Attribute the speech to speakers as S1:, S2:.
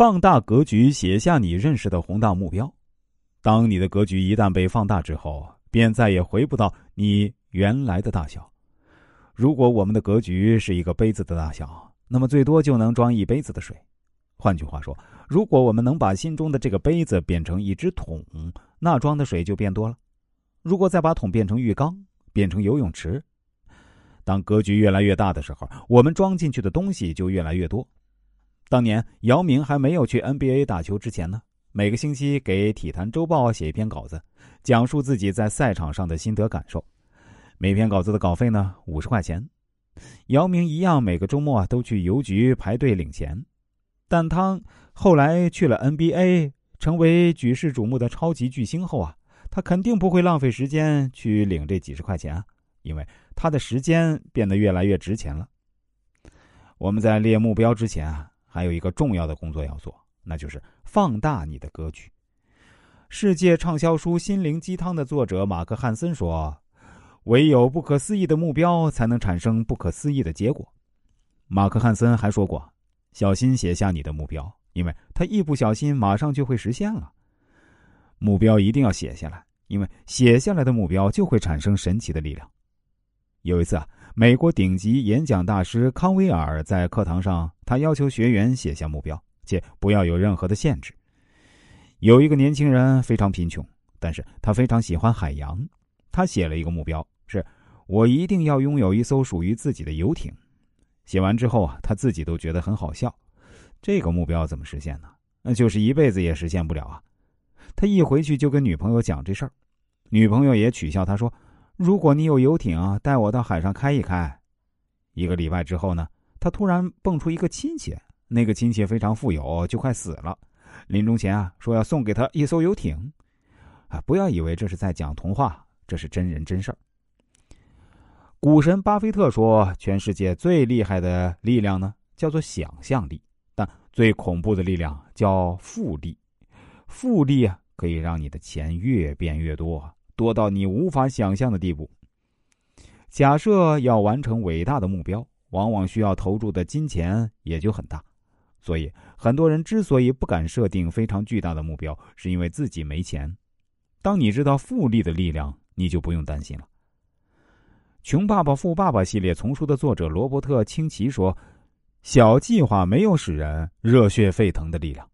S1: 放大格局，写下你认识的宏大目标。当你的格局一旦被放大之后，便再也回不到你原来的大小。如果我们的格局是一个杯子的大小，那么最多就能装一杯子的水。换句话说，如果我们能把心中的这个杯子变成一只桶，那装的水就变多了。如果再把桶变成浴缸，变成游泳池，当格局越来越大的时候，我们装进去的东西就越来越多。当年姚明还没有去 NBA 打球之前呢，每个星期给《体坛周报》写一篇稿子，讲述自己在赛场上的心得感受。每篇稿子的稿费呢五十块钱。姚明一样，每个周末都去邮局排队领钱。但他后来去了 NBA，成为举世瞩目的超级巨星后啊。他肯定不会浪费时间去领这几十块钱啊，因为他的时间变得越来越值钱了。我们在列目标之前啊，还有一个重要的工作要做，那就是放大你的格局。世界畅销书《心灵鸡汤》的作者马克·汉森说：“唯有不可思议的目标，才能产生不可思议的结果。”马克·汉森还说过：“小心写下你的目标，因为他一不小心，马上就会实现了。”目标一定要写下来，因为写下来的目标就会产生神奇的力量。有一次啊，美国顶级演讲大师康威尔在课堂上，他要求学员写下目标，且不要有任何的限制。有一个年轻人非常贫穷，但是他非常喜欢海洋，他写了一个目标：是我一定要拥有一艘属于自己的游艇。写完之后啊，他自己都觉得很好笑。这个目标怎么实现呢？那就是一辈子也实现不了啊。他一回去就跟女朋友讲这事儿，女朋友也取笑他说：“如果你有游艇，带我到海上开一开。”一个礼拜之后呢，他突然蹦出一个亲戚，那个亲戚非常富有，就快死了，临终前啊说要送给他一艘游艇。啊，不要以为这是在讲童话，这是真人真事儿。股神巴菲特说：“全世界最厉害的力量呢，叫做想象力；但最恐怖的力量叫复利。复利啊！”可以让你的钱越变越多，多到你无法想象的地步。假设要完成伟大的目标，往往需要投入的金钱也就很大。所以，很多人之所以不敢设定非常巨大的目标，是因为自己没钱。当你知道复利的力量，你就不用担心了。《穷爸爸富爸爸》系列丛书的作者罗伯特清崎说：“小计划没有使人热血沸腾的力量。”